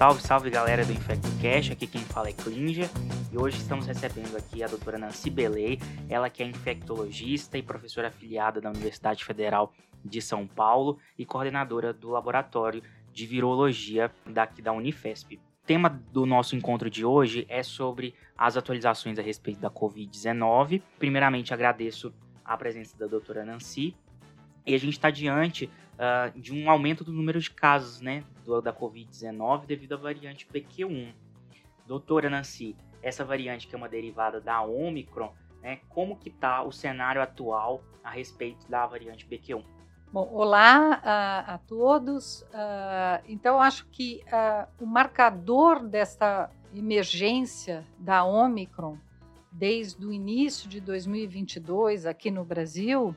Salve, salve galera do InfectoCast, aqui quem fala é Klinger e hoje estamos recebendo aqui a doutora Nancy Belay, ela que é infectologista e professora afiliada da Universidade Federal de São Paulo e coordenadora do laboratório de virologia daqui da Unifesp. O tema do nosso encontro de hoje é sobre as atualizações a respeito da Covid-19. Primeiramente, agradeço a presença da doutora Nancy. E a gente está diante uh, de um aumento do número de casos né, do, da Covid-19 devido à variante BQ1. Doutora Nancy, essa variante que é uma derivada da Omicron, né, como que está o cenário atual a respeito da variante BQ1? Bom, olá a, a todos. Uh, então, acho que uh, o marcador desta emergência da Omicron, desde o início de 2022 aqui no Brasil,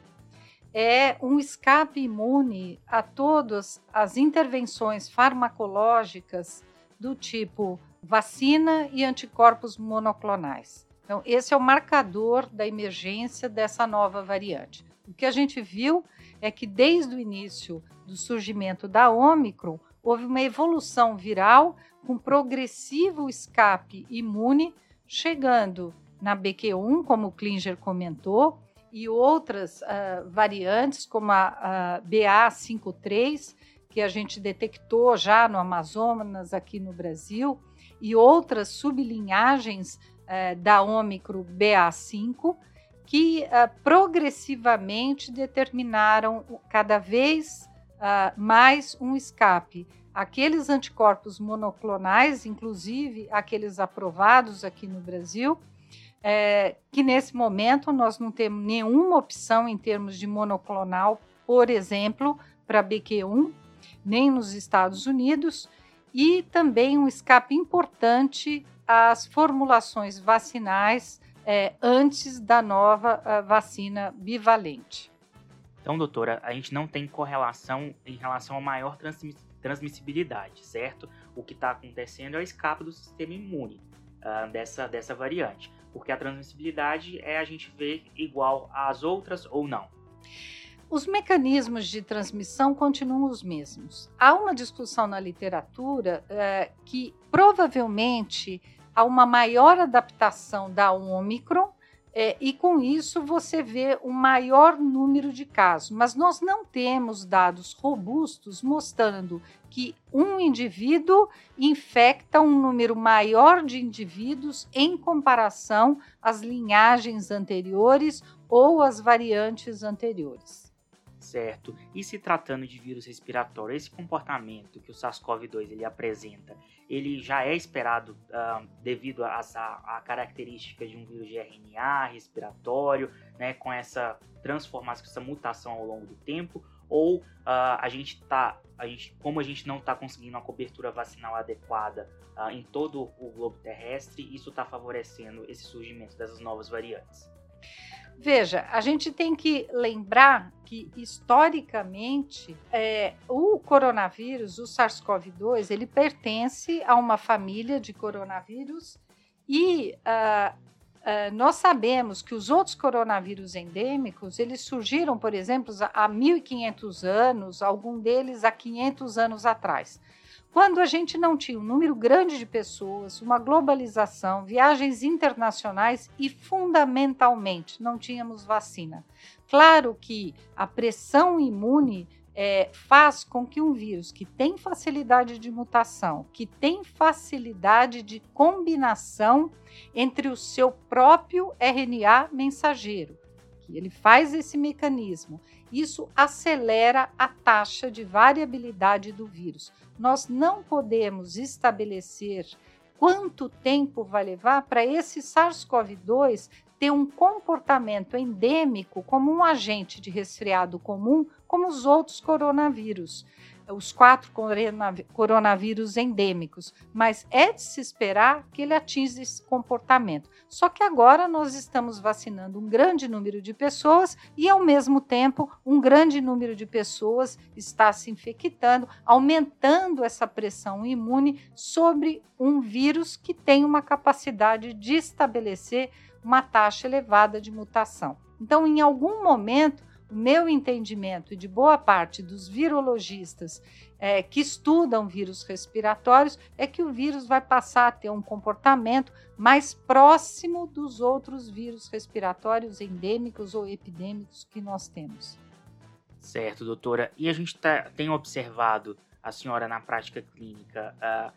é um escape imune a todas as intervenções farmacológicas do tipo vacina e anticorpos monoclonais. Então, esse é o marcador da emergência dessa nova variante. O que a gente viu é que desde o início do surgimento da Omicron, houve uma evolução viral com progressivo escape imune, chegando na BQ1, como o Klinger comentou, e outras uh, variantes, como a, a BA53, que a gente detectou já no Amazonas, aqui no Brasil, e outras sublinhagens uh, da Ômicron BA5, que uh, progressivamente determinaram cada vez mais um escape. Aqueles anticorpos monoclonais, inclusive aqueles aprovados aqui no Brasil, é, que nesse momento nós não temos nenhuma opção em termos de monoclonal, por exemplo, para BQ1, nem nos Estados Unidos, e também um escape importante às formulações vacinais é, antes da nova vacina bivalente. Então, doutora, a gente não tem correlação em relação a maior transmissibilidade, certo? O que está acontecendo é o escape do sistema imune uh, dessa, dessa variante porque a transmissibilidade é a gente ver igual às outras ou não. Os mecanismos de transmissão continuam os mesmos. Há uma discussão na literatura é, que provavelmente há uma maior adaptação da Omicron é, e com isso você vê um maior número de casos. Mas nós não temos dados robustos mostrando que um indivíduo infecta um número maior de indivíduos em comparação às linhagens anteriores ou às variantes anteriores. Certo. E se tratando de vírus respiratório, esse comportamento que o SARS-CoV-2 ele apresenta, ele já é esperado uh, devido à característica de um vírus de RNA respiratório, né, com essa transformação, essa mutação ao longo do tempo, ou uh, a gente está, a gente, como a gente não está conseguindo uma cobertura vacinal adequada uh, em todo o globo terrestre, isso está favorecendo esse surgimento dessas novas variantes. Veja, a gente tem que lembrar que historicamente é, o coronavírus, o SARS-CoV-2, ele pertence a uma família de coronavírus e uh, uh, nós sabemos que os outros coronavírus endêmicos eles surgiram, por exemplo, há 1.500 anos, algum deles há 500 anos atrás. Quando a gente não tinha um número grande de pessoas, uma globalização, viagens internacionais e, fundamentalmente, não tínhamos vacina. Claro que a pressão imune é, faz com que um vírus que tem facilidade de mutação, que tem facilidade de combinação entre o seu próprio RNA mensageiro, que ele faz esse mecanismo, isso acelera a taxa de variabilidade do vírus. Nós não podemos estabelecer quanto tempo vai levar para esse SARS-CoV-2 ter um comportamento endêmico como um agente de resfriado comum, como os outros coronavírus os quatro coronavírus endêmicos, mas é de se esperar que ele atinja esse comportamento. Só que agora nós estamos vacinando um grande número de pessoas e, ao mesmo tempo, um grande número de pessoas está se infectando, aumentando essa pressão imune sobre um vírus que tem uma capacidade de estabelecer uma taxa elevada de mutação. Então, em algum momento, o meu entendimento e de boa parte dos virologistas é, que estudam vírus respiratórios é que o vírus vai passar a ter um comportamento mais próximo dos outros vírus respiratórios endêmicos ou epidêmicos que nós temos. Certo, doutora. E a gente tá, tem observado a senhora na prática clínica a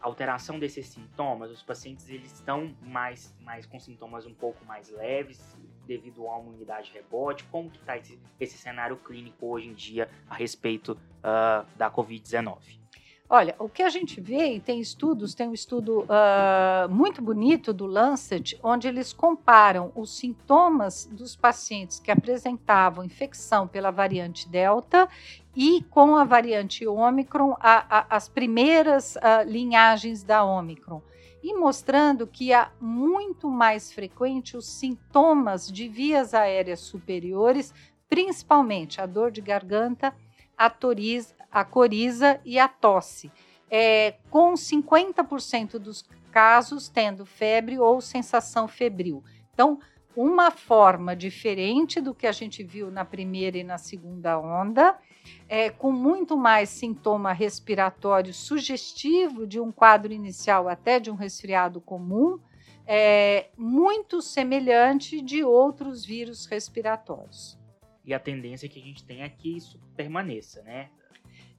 alteração desses sintomas? Os pacientes eles estão mais, mais com sintomas um pouco mais leves devido a uma unidade rebote? Como que está esse, esse cenário clínico hoje em dia a respeito uh, da Covid-19? Olha, o que a gente vê, e tem estudos, tem um estudo uh, muito bonito do Lancet, onde eles comparam os sintomas dos pacientes que apresentavam infecção pela variante Delta e com a variante Ômicron, as primeiras uh, linhagens da Ômicron. E mostrando que há muito mais frequente os sintomas de vias aéreas superiores, principalmente a dor de garganta, a a coriza e a tosse, é, com 50% dos casos tendo febre ou sensação febril. Então, uma forma diferente do que a gente viu na primeira e na segunda onda, é, com muito mais sintoma respiratório sugestivo de um quadro inicial até de um resfriado comum, é, muito semelhante de outros vírus respiratórios. E a tendência que a gente tem é que isso permaneça, né?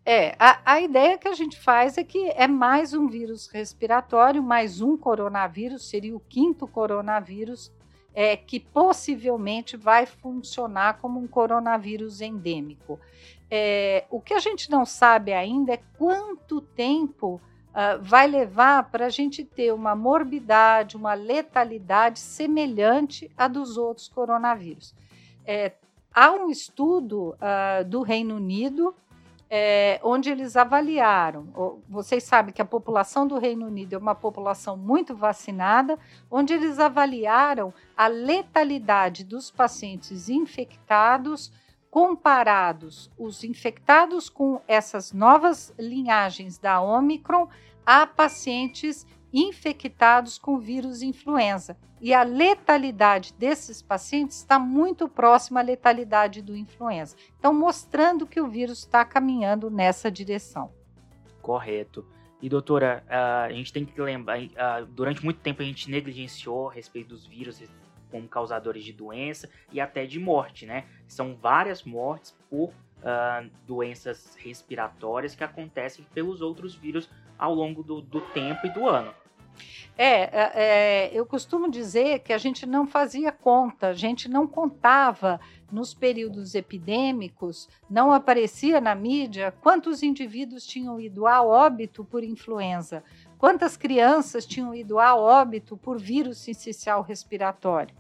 É, a, a ideia que a gente faz é que é mais um vírus respiratório, mais um coronavírus, seria o quinto coronavírus, é, que possivelmente vai funcionar como um coronavírus endêmico. É, o que a gente não sabe ainda é quanto tempo uh, vai levar para a gente ter uma morbidade, uma letalidade semelhante à dos outros coronavírus. É, há um estudo uh, do Reino Unido é, onde eles avaliaram. Vocês sabem que a população do Reino Unido é uma população muito vacinada, onde eles avaliaram a letalidade dos pacientes infectados comparados os infectados com essas novas linhagens da Omicron a pacientes infectados com vírus influenza. E a letalidade desses pacientes está muito próxima à letalidade do influenza. Então, mostrando que o vírus está caminhando nessa direção. Correto. E, doutora, a gente tem que lembrar, durante muito tempo a gente negligenciou a respeito dos vírus como causadores de doença e até de morte, né? São várias mortes por uh, doenças respiratórias que acontecem pelos outros vírus ao longo do, do tempo e do ano. É, é, é, eu costumo dizer que a gente não fazia conta, a gente não contava nos períodos epidêmicos, não aparecia na mídia quantos indivíduos tinham ido a óbito por influenza, quantas crianças tinham ido a óbito por vírus sincicial respiratório.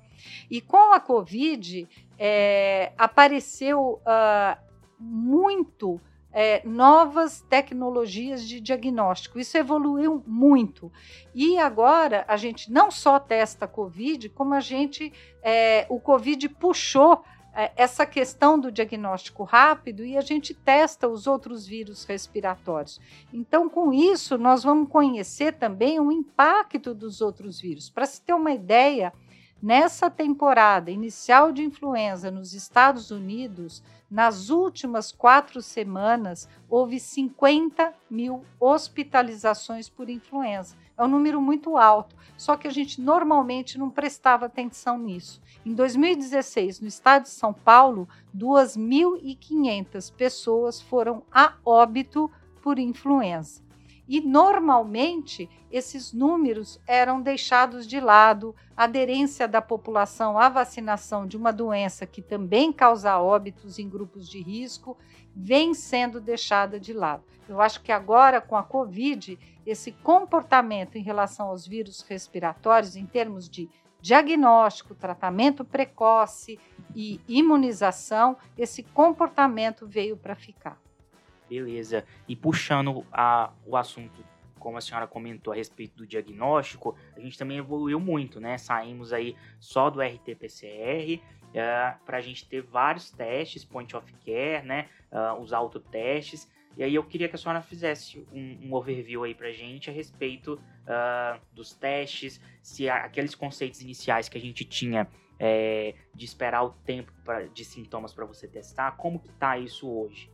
E com a Covid, é, apareceu uh, muito é, novas tecnologias de diagnóstico. Isso evoluiu muito. E agora a gente não só testa Covid, como a gente, é, o Covid puxou é, essa questão do diagnóstico rápido e a gente testa os outros vírus respiratórios. Então, com isso, nós vamos conhecer também o impacto dos outros vírus. Para se ter uma ideia, nessa temporada inicial de influenza nos Estados Unidos, nas últimas quatro semanas, houve 50 mil hospitalizações por influenza. É um número muito alto, só que a gente normalmente não prestava atenção nisso. Em 2016, no estado de São Paulo, 2.500 pessoas foram a óbito por influenza. E normalmente esses números eram deixados de lado, a aderência da população à vacinação de uma doença que também causa óbitos em grupos de risco vem sendo deixada de lado. Eu acho que agora, com a Covid, esse comportamento em relação aos vírus respiratórios, em termos de diagnóstico, tratamento precoce e imunização, esse comportamento veio para ficar. Beleza. E puxando a, o assunto, como a senhora comentou a respeito do diagnóstico, a gente também evoluiu muito, né? Saímos aí só do RT-PCR uh, para a gente ter vários testes, point of care, né? Uh, os autotestes. E aí eu queria que a senhora fizesse um, um overview aí pra gente a respeito uh, dos testes, se aqueles conceitos iniciais que a gente tinha é, de esperar o tempo pra, de sintomas para você testar? Como que está isso hoje?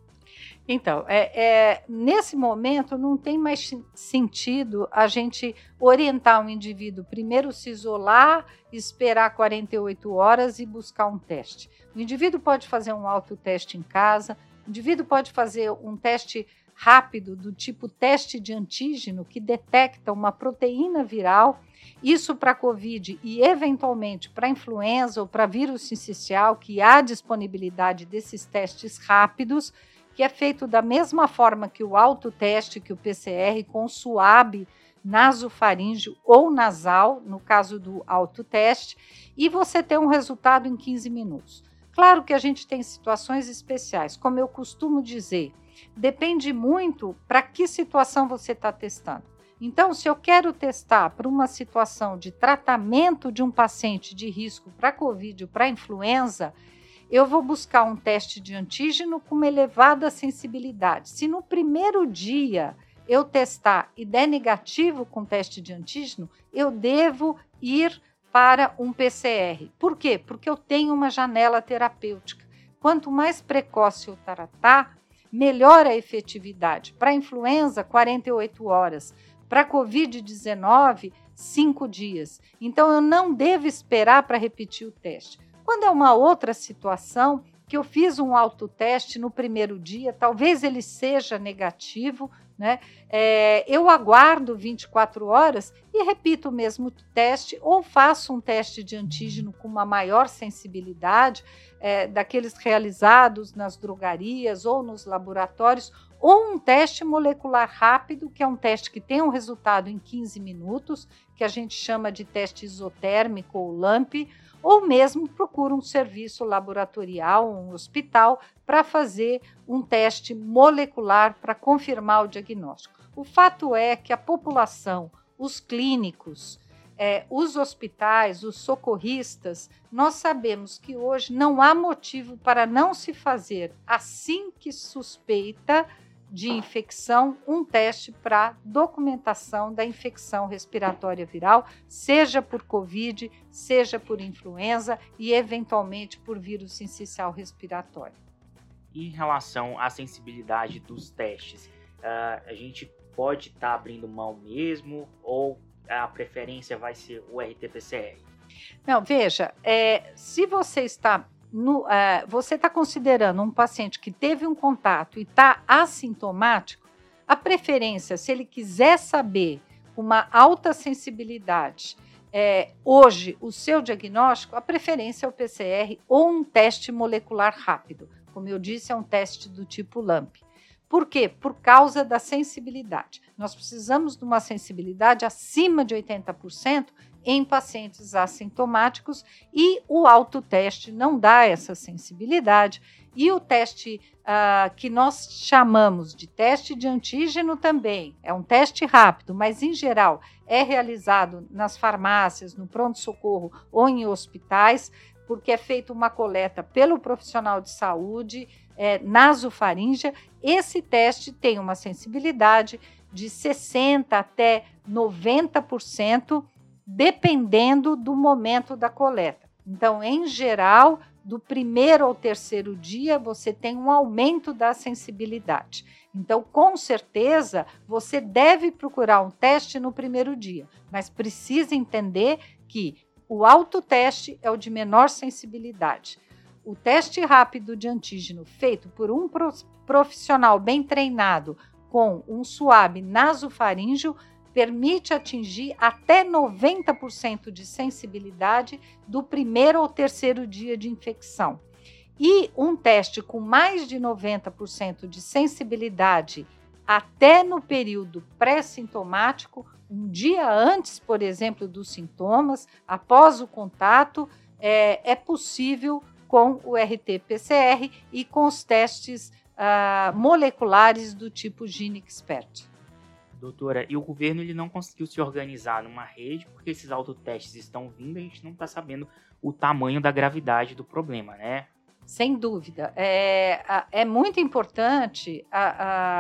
Então, é, é, nesse momento não tem mais sentido a gente orientar um indivíduo primeiro se isolar, esperar 48 horas e buscar um teste. O indivíduo pode fazer um autoteste em casa, o indivíduo pode fazer um teste rápido do tipo teste de antígeno que detecta uma proteína viral, isso para COVID e eventualmente para influenza ou para vírus sincicial, que há disponibilidade desses testes rápidos que é feito da mesma forma que o autoteste, que o PCR, com suave nasofaríngeo ou nasal, no caso do autoteste, e você tem um resultado em 15 minutos. Claro que a gente tem situações especiais, como eu costumo dizer, depende muito para que situação você está testando. Então, se eu quero testar para uma situação de tratamento de um paciente de risco para Covid ou para influenza, eu vou buscar um teste de antígeno com uma elevada sensibilidade. Se no primeiro dia eu testar e der negativo com teste de antígeno, eu devo ir para um PCR. Por quê? Porque eu tenho uma janela terapêutica. Quanto mais precoce eu tratar, melhor a efetividade. Para influenza, 48 horas. Para Covid-19, 5 dias. Então, eu não devo esperar para repetir o teste. Quando é uma outra situação, que eu fiz um autoteste no primeiro dia, talvez ele seja negativo, né? É, eu aguardo 24 horas e repito o mesmo teste, ou faço um teste de antígeno com uma maior sensibilidade, é, daqueles realizados nas drogarias ou nos laboratórios, ou um teste molecular rápido, que é um teste que tem um resultado em 15 minutos, que a gente chama de teste isotérmico ou LAMP, ou mesmo procura um serviço laboratorial, um hospital, para fazer um teste molecular para confirmar o diagnóstico. O fato é que a população, os clínicos, é, os hospitais, os socorristas, nós sabemos que hoje não há motivo para não se fazer assim que suspeita de infecção um teste para documentação da infecção respiratória viral, seja por Covid, seja por influenza e eventualmente por vírus sincicial respiratório. Em relação à sensibilidade dos testes, uh, a gente pode estar tá abrindo mão mesmo ou a preferência vai ser o RT-PCR? Não, veja, é, se você está no, é, você está considerando um paciente que teve um contato e está assintomático, a preferência, se ele quiser saber uma alta sensibilidade, é, hoje o seu diagnóstico, a preferência é o PCR ou um teste molecular rápido. Como eu disse, é um teste do tipo LAMP. Por quê? Por causa da sensibilidade. Nós precisamos de uma sensibilidade acima de 80% em pacientes assintomáticos e o autoteste não dá essa sensibilidade. E o teste uh, que nós chamamos de teste de antígeno também é um teste rápido, mas em geral é realizado nas farmácias, no pronto-socorro ou em hospitais, porque é feita uma coleta pelo profissional de saúde é, nasofaríngea. Esse teste tem uma sensibilidade de 60% até 90% dependendo do momento da coleta. Então, em geral, do primeiro ao terceiro dia, você tem um aumento da sensibilidade. Então, com certeza, você deve procurar um teste no primeiro dia, mas precisa entender que o autoteste é o de menor sensibilidade. O teste rápido de antígeno feito por um profissional bem treinado com um suave nasofaríngeo permite atingir até 90% de sensibilidade do primeiro ou terceiro dia de infecção. E um teste com mais de 90% de sensibilidade até no período pré-sintomático, um dia antes, por exemplo, dos sintomas, após o contato, é, é possível com o RT-PCR e com os testes uh, moleculares do tipo GeneXpert. Doutora, e o governo ele não conseguiu se organizar numa rede porque esses autotestes estão vindo e a gente não está sabendo o tamanho da gravidade do problema, né? Sem dúvida. É, é muito importante a,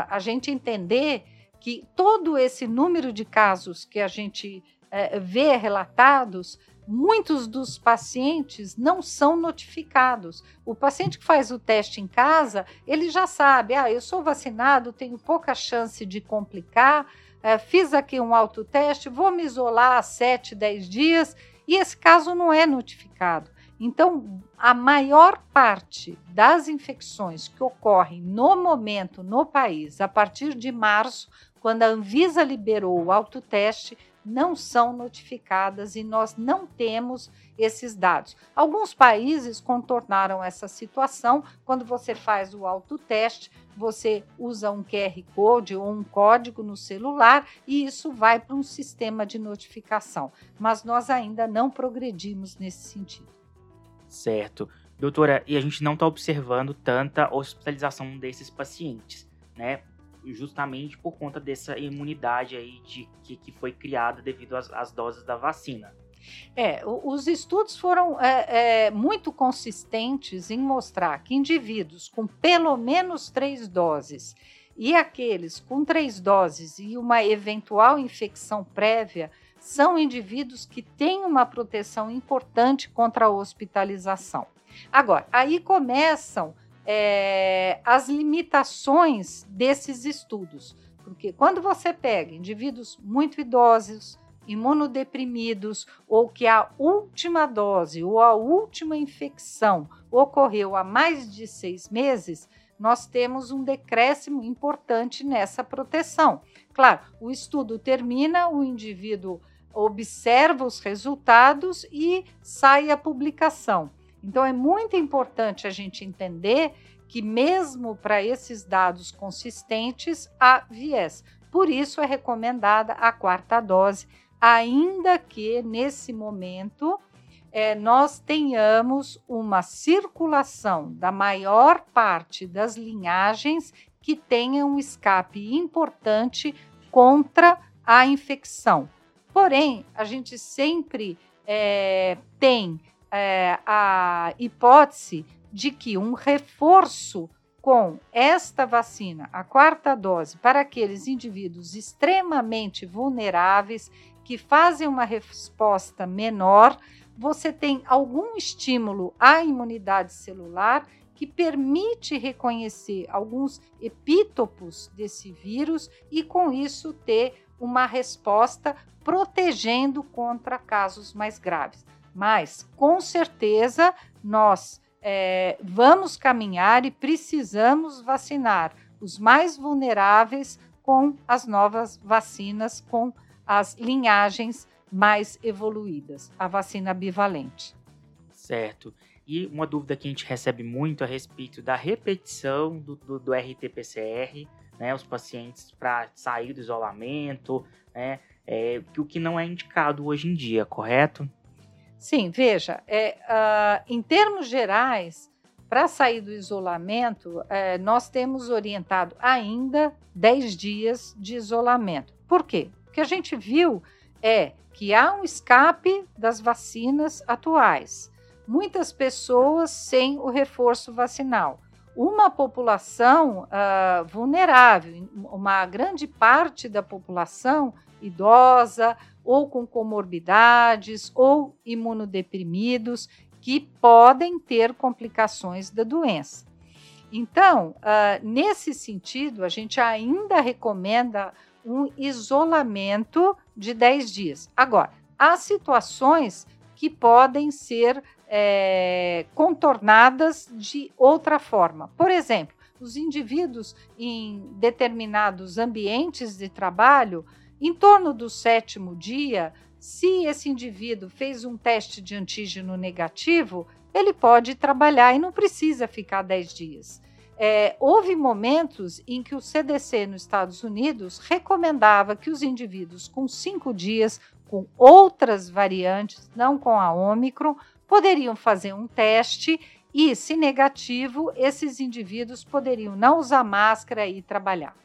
a, a gente entender que todo esse número de casos que a gente é, vê relatados muitos dos pacientes não são notificados. O paciente que faz o teste em casa, ele já sabe, ah, eu sou vacinado, tenho pouca chance de complicar, é, fiz aqui um autoteste, vou me isolar 7, 10 dias, e esse caso não é notificado. Então, a maior parte das infecções que ocorrem no momento no país, a partir de março, quando a Anvisa liberou o autoteste, não são notificadas e nós não temos esses dados. Alguns países contornaram essa situação. Quando você faz o autoteste, você usa um QR Code ou um código no celular e isso vai para um sistema de notificação. Mas nós ainda não progredimos nesse sentido. Certo. Doutora, e a gente não está observando tanta hospitalização desses pacientes, né? Justamente por conta dessa imunidade aí de, que, que foi criada devido às, às doses da vacina. É, os estudos foram é, é, muito consistentes em mostrar que indivíduos com pelo menos três doses e aqueles com três doses e uma eventual infecção prévia são indivíduos que têm uma proteção importante contra a hospitalização. Agora, aí começam é, as limitações desses estudos. Porque quando você pega indivíduos muito idosos, imunodeprimidos, ou que a última dose ou a última infecção ocorreu há mais de seis meses, nós temos um decréscimo importante nessa proteção. Claro, o estudo termina, o indivíduo observa os resultados e sai a publicação. Então, é muito importante a gente entender que, mesmo para esses dados consistentes, há viés. Por isso, é recomendada a quarta dose, ainda que nesse momento é, nós tenhamos uma circulação da maior parte das linhagens que tenha um escape importante contra a infecção. Porém, a gente sempre é, tem é, a hipótese de que um reforço com esta vacina, a quarta dose, para aqueles indivíduos extremamente vulneráveis que fazem uma resposta menor, você tem algum estímulo à imunidade celular que permite reconhecer alguns epítopos desse vírus e, com isso, ter uma resposta protegendo contra casos mais graves. Mas, com certeza, nós é, vamos caminhar e precisamos vacinar os mais vulneráveis com as novas vacinas, com as linhagens mais evoluídas, a vacina bivalente. Certo. E uma dúvida que a gente recebe muito a respeito da repetição do, do, do RT-PCR, né, os pacientes para sair do isolamento, né, é, o que não é indicado hoje em dia, correto? Sim, veja, é, uh, em termos gerais, para sair do isolamento, é, nós temos orientado ainda 10 dias de isolamento. Por quê? O que a gente viu é que há um escape das vacinas atuais. Muitas pessoas sem o reforço vacinal. Uma população uh, vulnerável, uma grande parte da população idosa, ou com comorbidades ou imunodeprimidos que podem ter complicações da doença. Então, uh, nesse sentido, a gente ainda recomenda um isolamento de 10 dias. Agora, há situações que podem ser é, contornadas de outra forma. Por exemplo, os indivíduos em determinados ambientes de trabalho em torno do sétimo dia, se esse indivíduo fez um teste de antígeno negativo, ele pode trabalhar e não precisa ficar 10 dias. É, houve momentos em que o CDC nos Estados Unidos recomendava que os indivíduos com cinco dias, com outras variantes, não com a Omicron, poderiam fazer um teste e, se negativo, esses indivíduos poderiam não usar máscara e trabalhar.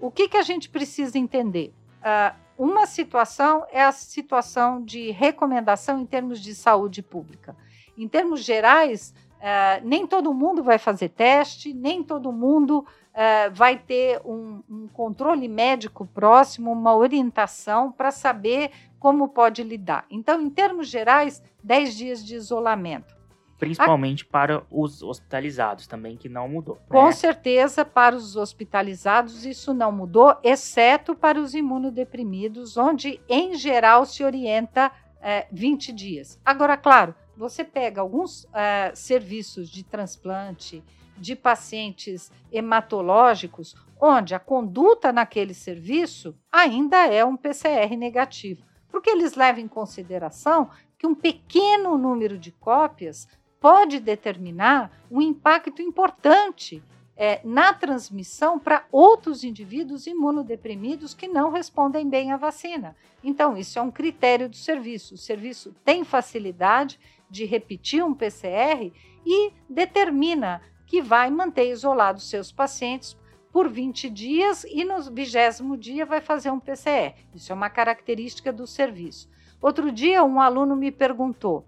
O que, que a gente precisa entender? Uh, uma situação é a situação de recomendação em termos de saúde pública. Em termos gerais, Uh, nem todo mundo vai fazer teste, nem todo mundo uh, vai ter um, um, controle médico próximo, uma orientação para saber como pode lidar. Então, em termos gerais, 10 dias de isolamento. Principalmente A... para os hospitalizados também, que não mudou. Né? Com certeza, para os hospitalizados, isso não mudou, exceto para os imunodeprimidos, onde, em geral, se orienta é, 20 dias. Agora, claro, você pega alguns uh, serviços de transplante de pacientes hematológicos, onde a conduta naquele serviço ainda é um PCR negativo, porque eles levam em consideração que um pequeno número de cópias pode determinar um impacto importante é, na transmissão para outros indivíduos imunodeprimidos que não respondem bem à vacina. Então, isso é um critério do serviço. O serviço tem facilidade de repetir um PCR e determina que vai manter isolados seus pacientes por 20 dias e no vigésimo dia vai fazer um PCR. Isso é uma característica do serviço. Outro dia, um aluno me perguntou,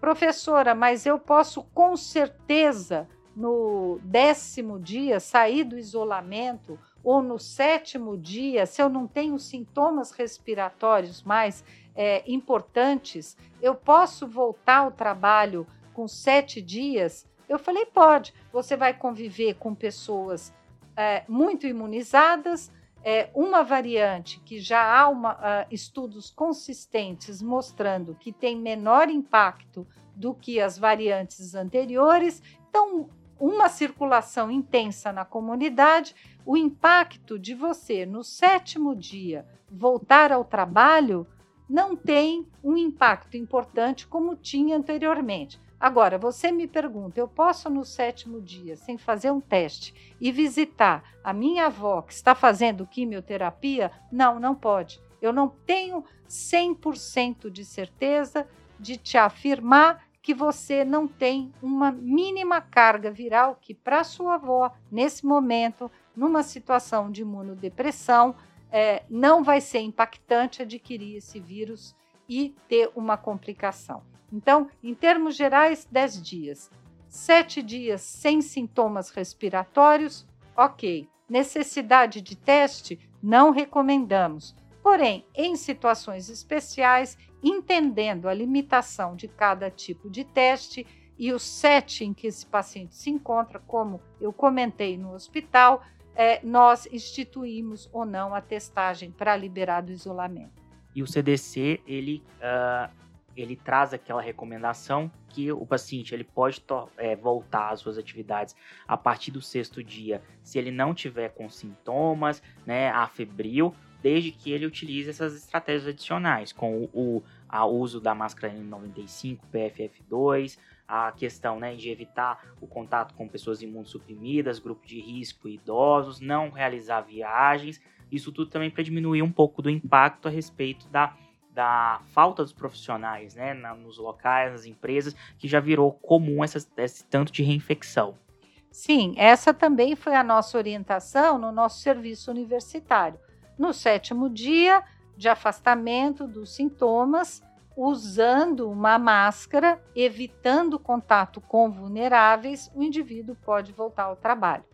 professora, mas eu posso com certeza no décimo dia sair do isolamento ou no sétimo dia, se eu não tenho sintomas respiratórios mais é, importantes, eu posso voltar ao trabalho com sete dias? Eu falei, pode. Você vai conviver com pessoas é, muito imunizadas, é, uma variante que já há uma, uh, estudos consistentes mostrando que tem menor impacto do que as variantes anteriores. Então, uma circulação intensa na comunidade, o impacto de você no sétimo dia voltar ao trabalho não tem um impacto importante como tinha anteriormente. Agora, você me pergunta, eu posso no sétimo dia, sem fazer um teste, e visitar a minha avó que está fazendo quimioterapia? Não, não pode. Eu não tenho 100% de certeza de te afirmar que você não tem uma mínima carga viral que para sua avó, nesse momento, numa situação de imunodepressão, é, não vai ser impactante adquirir esse vírus e ter uma complicação. Então, em termos gerais, 10 dias. 7 dias sem sintomas respiratórios, ok. Necessidade de teste, não recomendamos. Porém, em situações especiais, entendendo a limitação de cada tipo de teste e o setting que esse paciente se encontra, como eu comentei no hospital, é, nós instituímos ou não a testagem para liberar do isolamento. E o CDC, ele, uh, ele traz aquela recomendação que o paciente ele pode é, voltar às suas atividades a partir do sexto dia, se ele não tiver com sintomas, né, afebril, desde que ele utilize essas estratégias adicionais, com o, o uso da máscara N95, PFF2, a questão né, de evitar o contato com pessoas imunossuprimidas, grupo de risco, idosos, não realizar viagens, isso tudo também para diminuir um pouco do impacto a respeito da, da falta dos profissionais né, na, nos locais, nas empresas, que já virou comum essa, esse tanto de reinfecção. Sim, essa também foi a nossa orientação no nosso serviço universitário. No sétimo dia de afastamento dos sintomas, usando uma máscara, evitando contato com vulneráveis, o indivíduo pode voltar ao trabalho.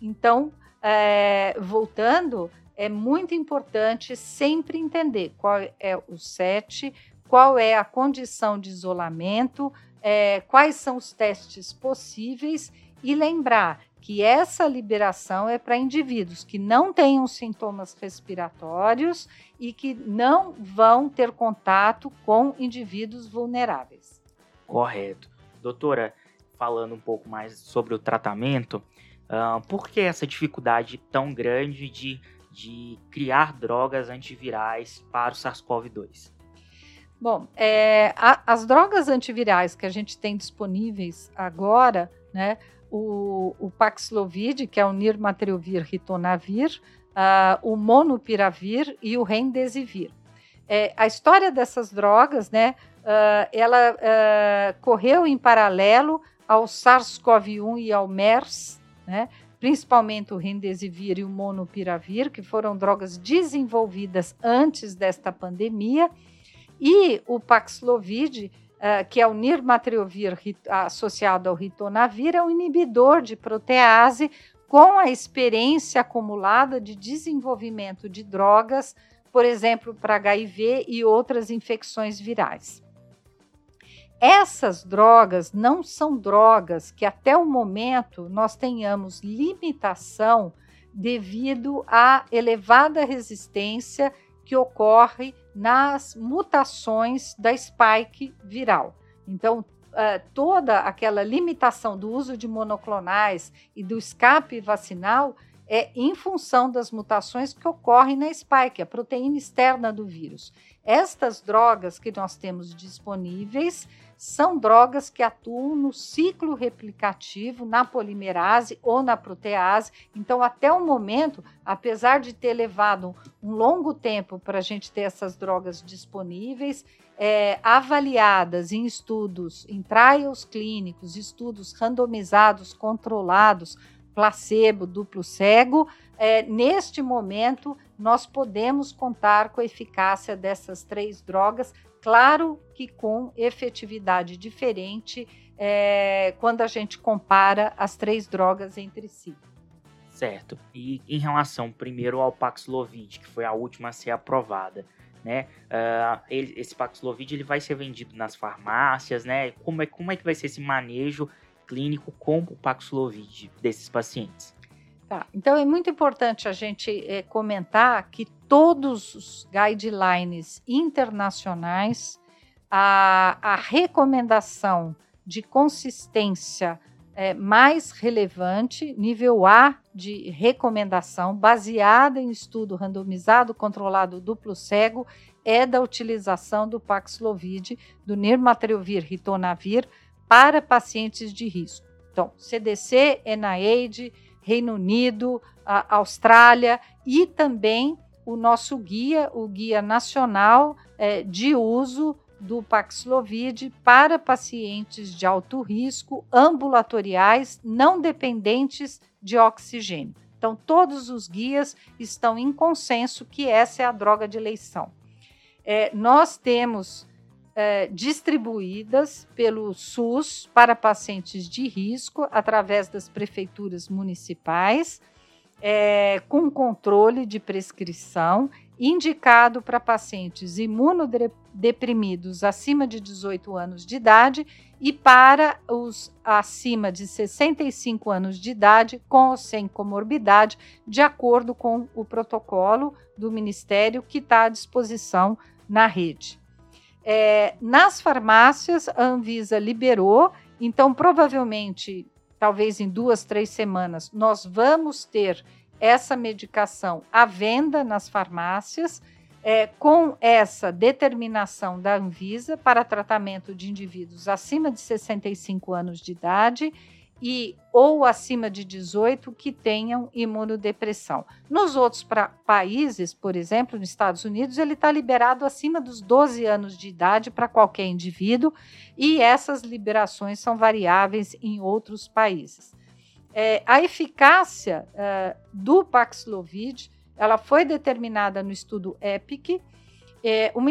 Então, é, voltando, é muito importante sempre entender qual é o SET, qual é a condição de isolamento, é, quais são os testes possíveis e lembrar que essa liberação é para indivíduos que não tenham sintomas respiratórios e que não vão ter contato com indivíduos vulneráveis. Correto. Doutora, falando um pouco mais sobre o tratamento, uh, por que essa dificuldade tão grande de, de criar drogas antivirais para o SARS-CoV-2? Bom, é, a, as drogas antivirais que a gente tem disponíveis agora, né, o, o Paxlovid, que é o Nirmatrelvir ritonavir, uh, o Monopiravir e o Remdesivir. É, a história dessas drogas, né, uh, ela uh, correu em paralelo ao SARS-CoV-1 e ao MERS, né, principalmente o Remdesivir e o Monopiravir, que foram drogas desenvolvidas antes desta pandemia, e o Paxlovid uh, que é o nirmatrelvir associado ao ritonavir, é um inibidor de protease com a experiência acumulada de desenvolvimento de drogas, por exemplo, para HIV e outras infecções virais. Essas drogas não são drogas que até o momento nós tenhamos limitação devido à elevada resistência que ocorre nas mutações da spike viral. Então, uh, toda aquela limitação do uso de monoclonais e do escape vacinal é em função das mutações que ocorrem na spike, a proteína externa do vírus. Estas drogas que nós temos disponíveis são drogas que atuam no ciclo replicativo, na polimerase ou na protease. Então, até o momento, apesar de ter levado um longo tempo para a gente ter essas drogas disponíveis, é, avaliadas em estudos, em trials clínicos, estudos randomizados, controlados, placebo, duplo cego, é, neste momento nós podemos contar com a eficácia dessas três drogas Claro que com efetividade diferente é, quando a gente compara as três drogas entre si. Certo. E em relação primeiro ao Paxlovid, que foi a última a ser aprovada, né? Uh, ele, esse Paxlovid ele vai ser vendido nas farmácias, né? Como é, como é que vai ser esse manejo clínico com o Paxlovid desses pacientes? Tá. Então é muito importante a gente é, comentar que todos os guidelines internacionais, a, a recomendação de consistência é, mais relevante, nível A de recomendação, baseada em estudo randomizado, controlado, duplo cego, é da utilização do Paxlovid, do Nirmatrelvir Ritonavir, para pacientes de risco. Então, CDC, NIAID, Reino Unido, Austrália e também o nosso guia, o Guia Nacional é, de Uso do Paxlovid para pacientes de alto risco, ambulatoriais, não dependentes de oxigênio. Então, todos os guias estão em consenso que essa é a droga de eleição. É, nós temos é, distribuídas pelo SUS para pacientes de risco através das prefeituras municipais, é, com controle de prescrição, indicado para pacientes imunodeprimidos acima de 18 anos de idade e para os acima de 65 anos de idade com ou sem comorbidade, de acordo com o protocolo do Ministério que está à disposição na rede. É, nas farmácias, a Anvisa liberou, então provavelmente, talvez em duas, três semanas, nós vamos ter essa medicação à venda nas farmácias, é, com essa determinação da Anvisa para tratamento de indivíduos acima de 65 anos de idade e ou acima de 18 que tenham imunodepressão. Nos outros pra, países, por exemplo, nos Estados Unidos, ele está liberado acima dos 12 anos de idade para qualquer indivíduo e essas liberações são variáveis em outros países. É, a eficácia é, do Paxlovid ela foi determinada no estudo EPIC, é, uma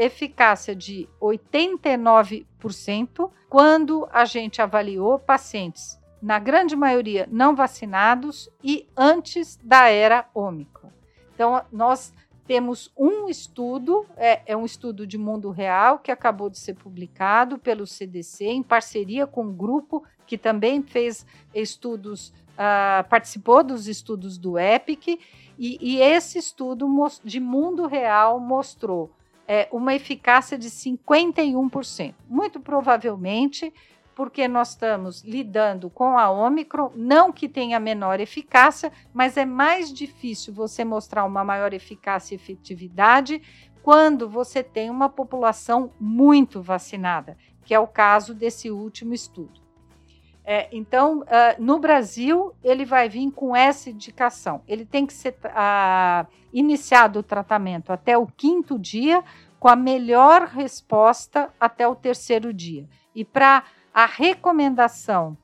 eficácia de 89% quando a gente avaliou pacientes, na grande maioria não vacinados e antes da era Ômicron. Então, nós temos um estudo, é, é, um estudo de mundo real que acabou de ser publicado pelo CDC em parceria com um grupo que também fez estudos, uh, participou dos estudos do EPIC, e, e esse estudo de mundo real mostrou é, uma eficácia de 51%. Muito provavelmente porque nós estamos lidando com a Omicron, não que tenha menor eficácia, mas é mais difícil você mostrar uma maior eficácia e efetividade quando você tem uma população muito vacinada, que é o caso desse último estudo. É, então, uh, no Brasil, ele vai vir com essa indicação. Ele tem que ser uh, iniciado o tratamento até o quinto dia, com a melhor resposta até o terceiro dia. E para a recomendação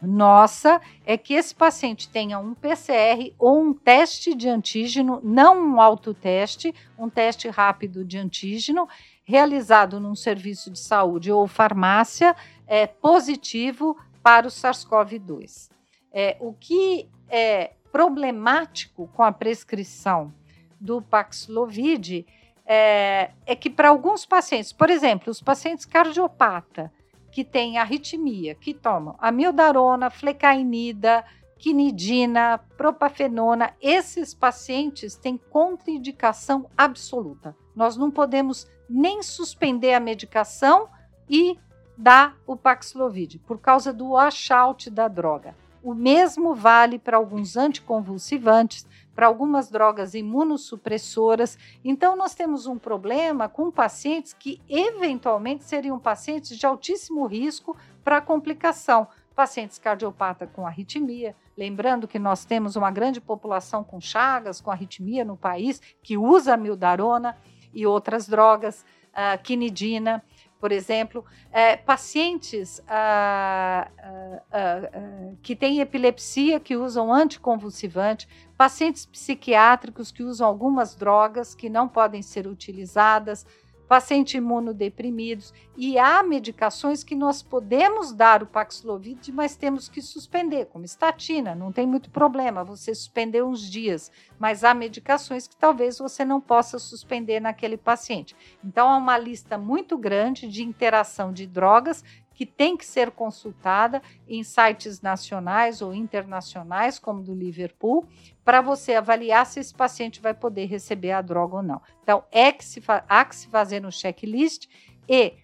nossa é que esse paciente tenha um PCR ou um teste de antígeno, não um autoteste, um teste rápido de antígeno, realizado num serviço de saúde ou farmácia é positivo para o SARS-CoV-2. É, o que é problemático com a prescrição do Paxlovid é, é que para alguns pacientes, por exemplo, os pacientes cardiopata que têm arritmia, que tomam amiodarona, flecainida, quinidina, propafenona, esses pacientes têm contraindicação absoluta. Nós não podemos nem suspender a medicação e dar o Paxlovid por causa do washout da droga. O mesmo vale para alguns anticonvulsivantes, para algumas drogas imunossupressoras. Então, nós temos um problema com pacientes que, eventualmente, seriam pacientes de altíssimo risco para complicação. Pacientes cardiopata com arritmia. Lembrando que nós temos uma grande população com chagas, com arritmia no país, que usa mildarona e outras drogas, uh, quinidina por exemplo, é, pacientes ah, ah, ah, que têm epilepsia que usam anticonvulsivante, pacientes psiquiátricos que usam algumas drogas que não podem ser utilizadas, pacientes imunodeprimidos, e há medicações que nós podemos dar o Paxlovid, mas temos que suspender, como estatina, não tem muito problema você suspender uns dias, mas há medicações que talvez você não possa suspender naquele paciente. Então, há uma lista muito grande de interação de drogas que tem que ser consultada em sites nacionais ou internacionais, como do Liverpool, para você avaliar se esse paciente vai poder receber a droga ou não. Então, é que se há que se fazer no checklist e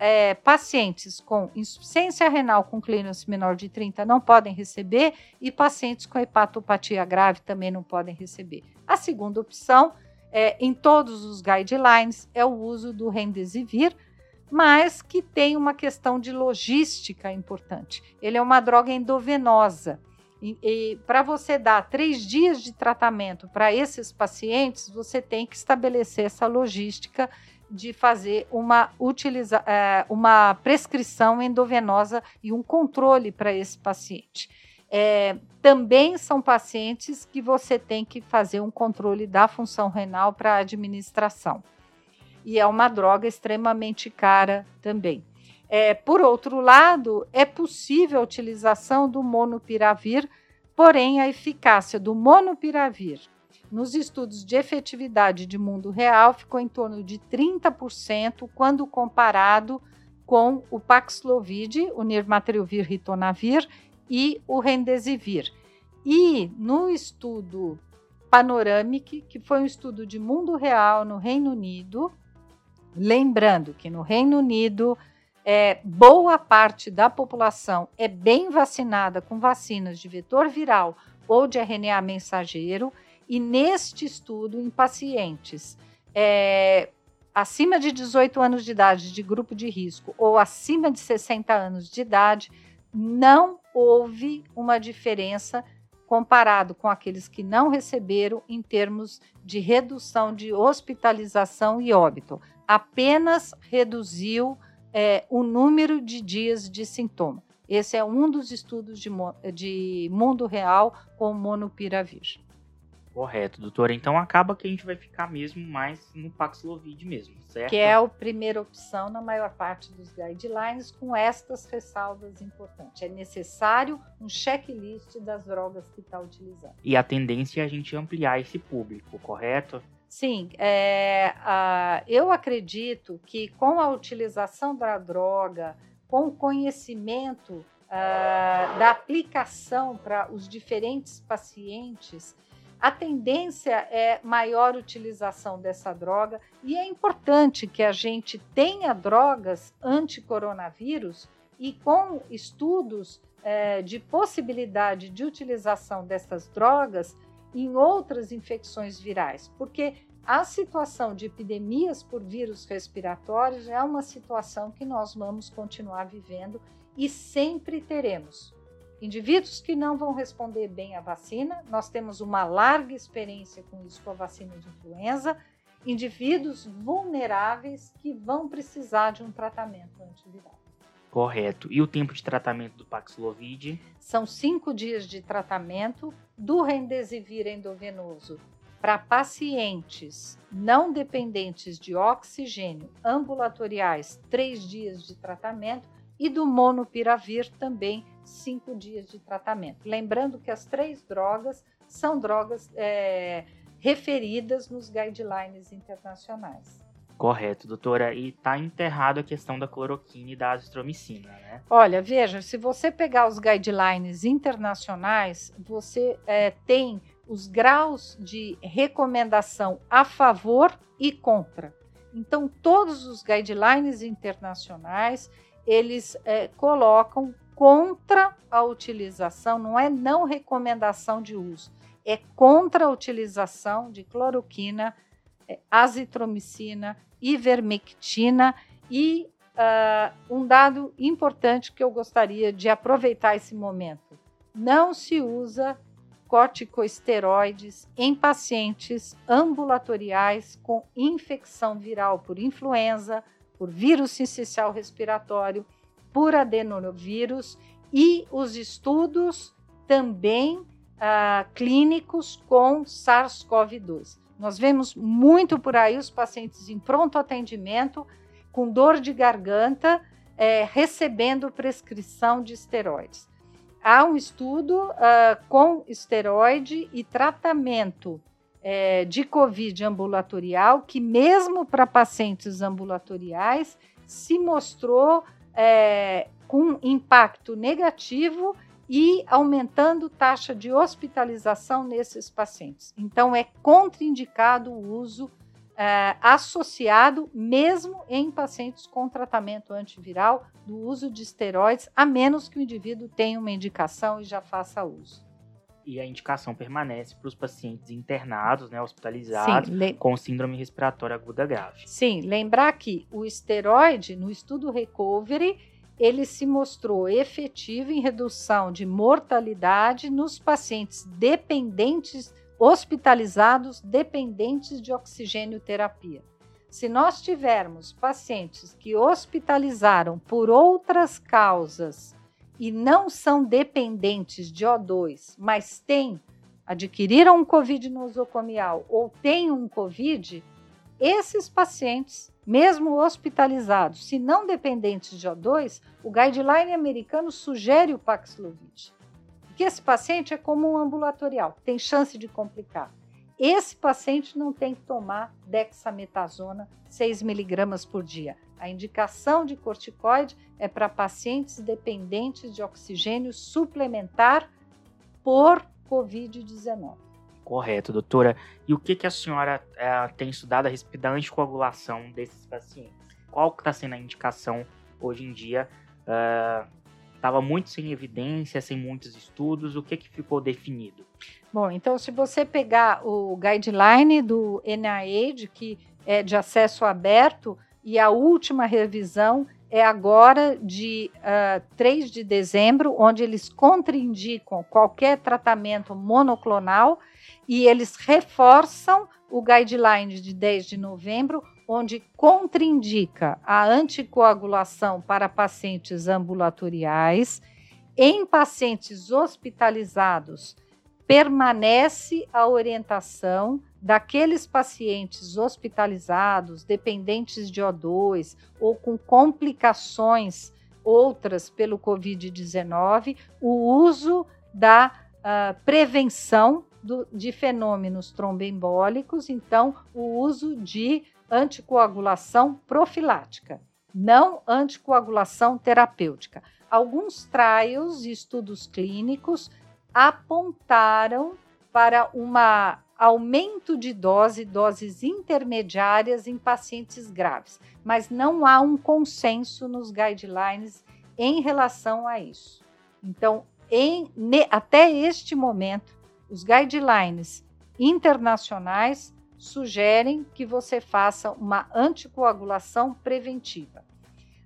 é, pacientes com insuficiência renal com clearance menor de 30 não podem receber e pacientes com hepatopatia grave também não podem receber. A segunda opção, é, em todos os guidelines, é o uso do Remdesivir, mas que tem uma questão de logística importante. Ele é uma droga endovenosa. E, e para você dar três dias de tratamento para esses pacientes, você tem que estabelecer essa logística de fazer uma, utiliza, é, uma prescrição endovenosa e um controle para esse paciente. É, também são pacientes que você tem que fazer um controle da função renal para administração e é uma droga extremamente cara também. É, por outro lado, é possível a utilização do monopiravir, porém a eficácia do monopiravir nos estudos de efetividade de mundo real ficou em torno de 30% quando comparado com o Paxlovid, o nirmatrelvir ritonavir e o Remdesivir. E no estudo Panoramic, que foi um estudo de mundo real no Reino Unido, Lembrando que no Reino Unido, é, boa parte da população é bem vacinada com vacinas de vetor viral ou de RNA mensageiro, e neste estudo, em pacientes é, acima de 18 anos de idade de grupo de risco ou acima de 60 anos de idade, não houve uma diferença comparado com aqueles que não receberam em termos de redução de hospitalização e óbito apenas reduziu é, o número de dias de sintoma. Esse é um dos estudos de, de mundo real com monopiravir. Correto, doutora. Então acaba que a gente vai ficar mesmo mais no Paxlovid mesmo, certo? Que é a primeira opção na maior parte dos guidelines, com estas ressalvas importantes. É necessário um checklist das drogas que está utilizando. E a tendência é a gente ampliar esse público, correto? Sim, é, a, eu acredito que com a utilização da droga, com o conhecimento a, da aplicação para os diferentes pacientes, a tendência é maior utilização dessa droga e é importante que a gente tenha drogas anti-coronavírus e com estudos é, de possibilidade de utilização dessas drogas em outras infecções virais, porque a situação de epidemias por vírus respiratórios é uma situação que nós vamos continuar vivendo e sempre teremos. Indivíduos que não vão responder bem à vacina, nós temos uma larga experiência com isso com a vacina de influenza, indivíduos vulneráveis que vão precisar de um tratamento antiviral. Correto. E o tempo de tratamento do Paxlovid? São cinco dias de tratamento do Remdesivir endovenoso para pacientes não dependentes de oxigênio ambulatoriais, três dias de tratamento, e do monopiravir também cinco dias de tratamento. Lembrando que as três drogas são drogas é, referidas nos guidelines internacionais. Correto, doutora. E está enterrado a questão da cloroquina e da azitromicina, né? Olha, veja, se você pegar os guidelines internacionais, você é, tem os graus de recomendação a favor e contra. Então, todos os guidelines internacionais, eles é, colocam contra a utilização, não é não recomendação de uso, é contra a utilização de cloroquina, é, azitromicina, ivermectina e uh, um dado importante que eu gostaria de aproveitar esse momento: não se usa corticosteroides em pacientes ambulatoriais com infecção viral por influenza, por vírus sincicial respiratório, por adenovírus e os estudos também uh, clínicos com SARS-CoV-2. Nós vemos muito por aí os pacientes em pronto atendimento, com dor de garganta, é, recebendo prescrição de esteroides. Há um estudo uh, com esteroide e tratamento é, de Covid ambulatorial, que, mesmo para pacientes ambulatoriais, se mostrou é, com impacto negativo e aumentando taxa de hospitalização nesses pacientes. Então, é contraindicado o uso é, associado, mesmo em pacientes com tratamento antiviral, do uso de esteroides, a menos que o indivíduo tenha uma indicação e já faça uso. E a indicação permanece para os pacientes internados, né, hospitalizados, Sim, com síndrome respiratória aguda grave. Sim, lembrar que o esteroide, no estudo Recovery, ele se mostrou efetivo em redução de mortalidade nos pacientes dependentes, hospitalizados dependentes de oxigênio terapia. Se nós tivermos pacientes que hospitalizaram por outras causas e não são dependentes de O2, mas têm adquiriram um COVID nosocomial ou têm um COVID, esses pacientes mesmo hospitalizados, se não dependentes de O2, o guideline americano sugere o Paxlovid. Que esse paciente é como um ambulatorial, tem chance de complicar. Esse paciente não tem que tomar dexametasona 6 miligramas por dia. A indicação de corticoide é para pacientes dependentes de oxigênio suplementar por Covid-19. Correto, doutora. E o que, que a senhora é, tem estudado a respeito da anticoagulação desses pacientes? Qual está sendo a indicação hoje em dia? Estava uh, muito sem evidência, sem muitos estudos. O que, que ficou definido? Bom, então se você pegar o guideline do NIH, que é de acesso aberto, e a última revisão é agora de uh, 3 de dezembro, onde eles contraindicam qualquer tratamento monoclonal e eles reforçam o guideline de 10 de novembro, onde contraindica a anticoagulação para pacientes ambulatoriais. Em pacientes hospitalizados, permanece a orientação daqueles pacientes hospitalizados, dependentes de O2 ou com complicações outras pelo Covid-19, o uso da uh, prevenção do, de fenômenos tromboembólicos, então o uso de anticoagulação profilática, não anticoagulação terapêutica. Alguns trials e estudos clínicos apontaram para um aumento de dose, doses intermediárias em pacientes graves, mas não há um consenso nos guidelines em relação a isso. Então, em, até este momento, os guidelines internacionais sugerem que você faça uma anticoagulação preventiva.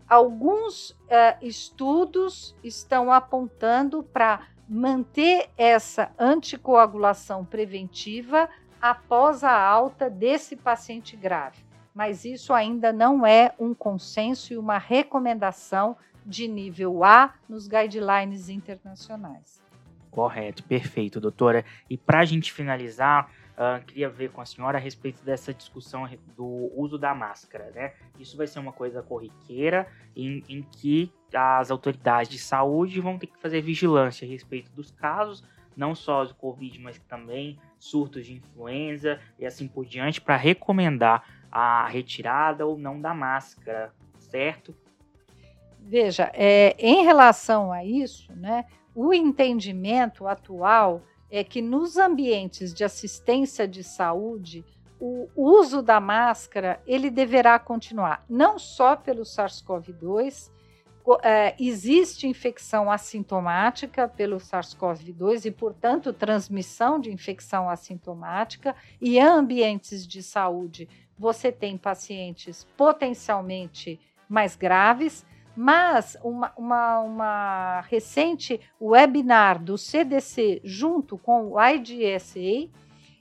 Alguns uh, estudos estão apontando para manter essa anticoagulação preventiva após a alta desse paciente grave, mas isso ainda não é um consenso e uma recomendação de nível A nos guidelines internacionais. Correto, perfeito, doutora. E para a gente finalizar, uh, queria ver com a senhora a respeito dessa discussão do uso da máscara, né? Isso vai ser uma coisa corriqueira em, em que as autoridades de saúde vão ter que fazer vigilância a respeito dos casos, não só do Covid, mas também surtos de influenza e assim por diante, para recomendar a retirada ou não da máscara, certo? Veja, é, em relação a isso, né, o entendimento atual é que nos ambientes de assistência de saúde, o uso da máscara ele deverá continuar, não só pelo SARS-CoV-2, é, existe infecção assintomática pelo SARS-CoV-2 e, portanto, transmissão de infecção assintomática, e ambientes de saúde você tem pacientes potencialmente mais graves, mas uma, uma, uma, recente webinar do CDC junto com o IDSA,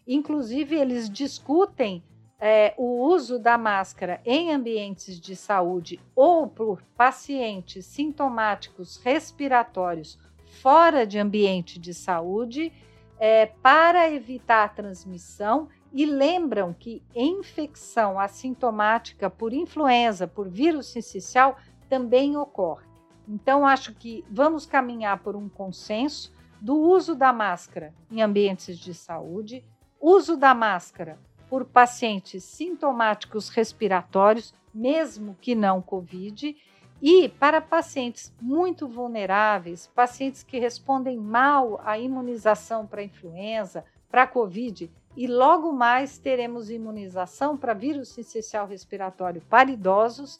inclusive eles discutem é, o uso da máscara em ambientes de saúde ou por pacientes sintomáticos respiratórios fora de ambiente de saúde é, para evitar a transmissão e lembram que infecção assintomática por influenza, por vírus sincicial, também ocorre. Então, acho que vamos caminhar por um consenso do uso da máscara em ambientes de saúde, uso da máscara por pacientes sintomáticos respiratórios, mesmo que não Covid, e para pacientes muito vulneráveis, pacientes que respondem mal à imunização para influenza, para Covid, e logo mais teremos imunização para vírus sincicial respiratório para idosos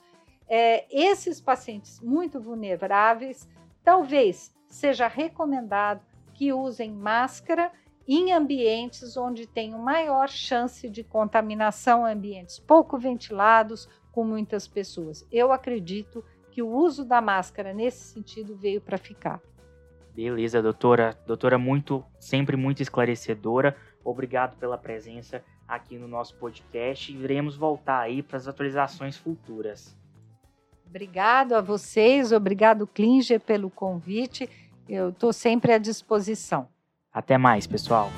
é, esses pacientes muito vulneráveis, talvez seja recomendado que usem máscara em ambientes onde tem maior chance de contaminação, ambientes pouco ventilados, com muitas pessoas. Eu acredito que o uso da máscara nesse sentido veio para ficar. Beleza, doutora. Doutora, muito, sempre muito esclarecedora. Obrigado pela presença aqui no nosso podcast. Iremos voltar aí para as atualizações futuras. Obrigado a vocês, obrigado Klinger pelo convite. Eu estou sempre à disposição. Até mais, pessoal.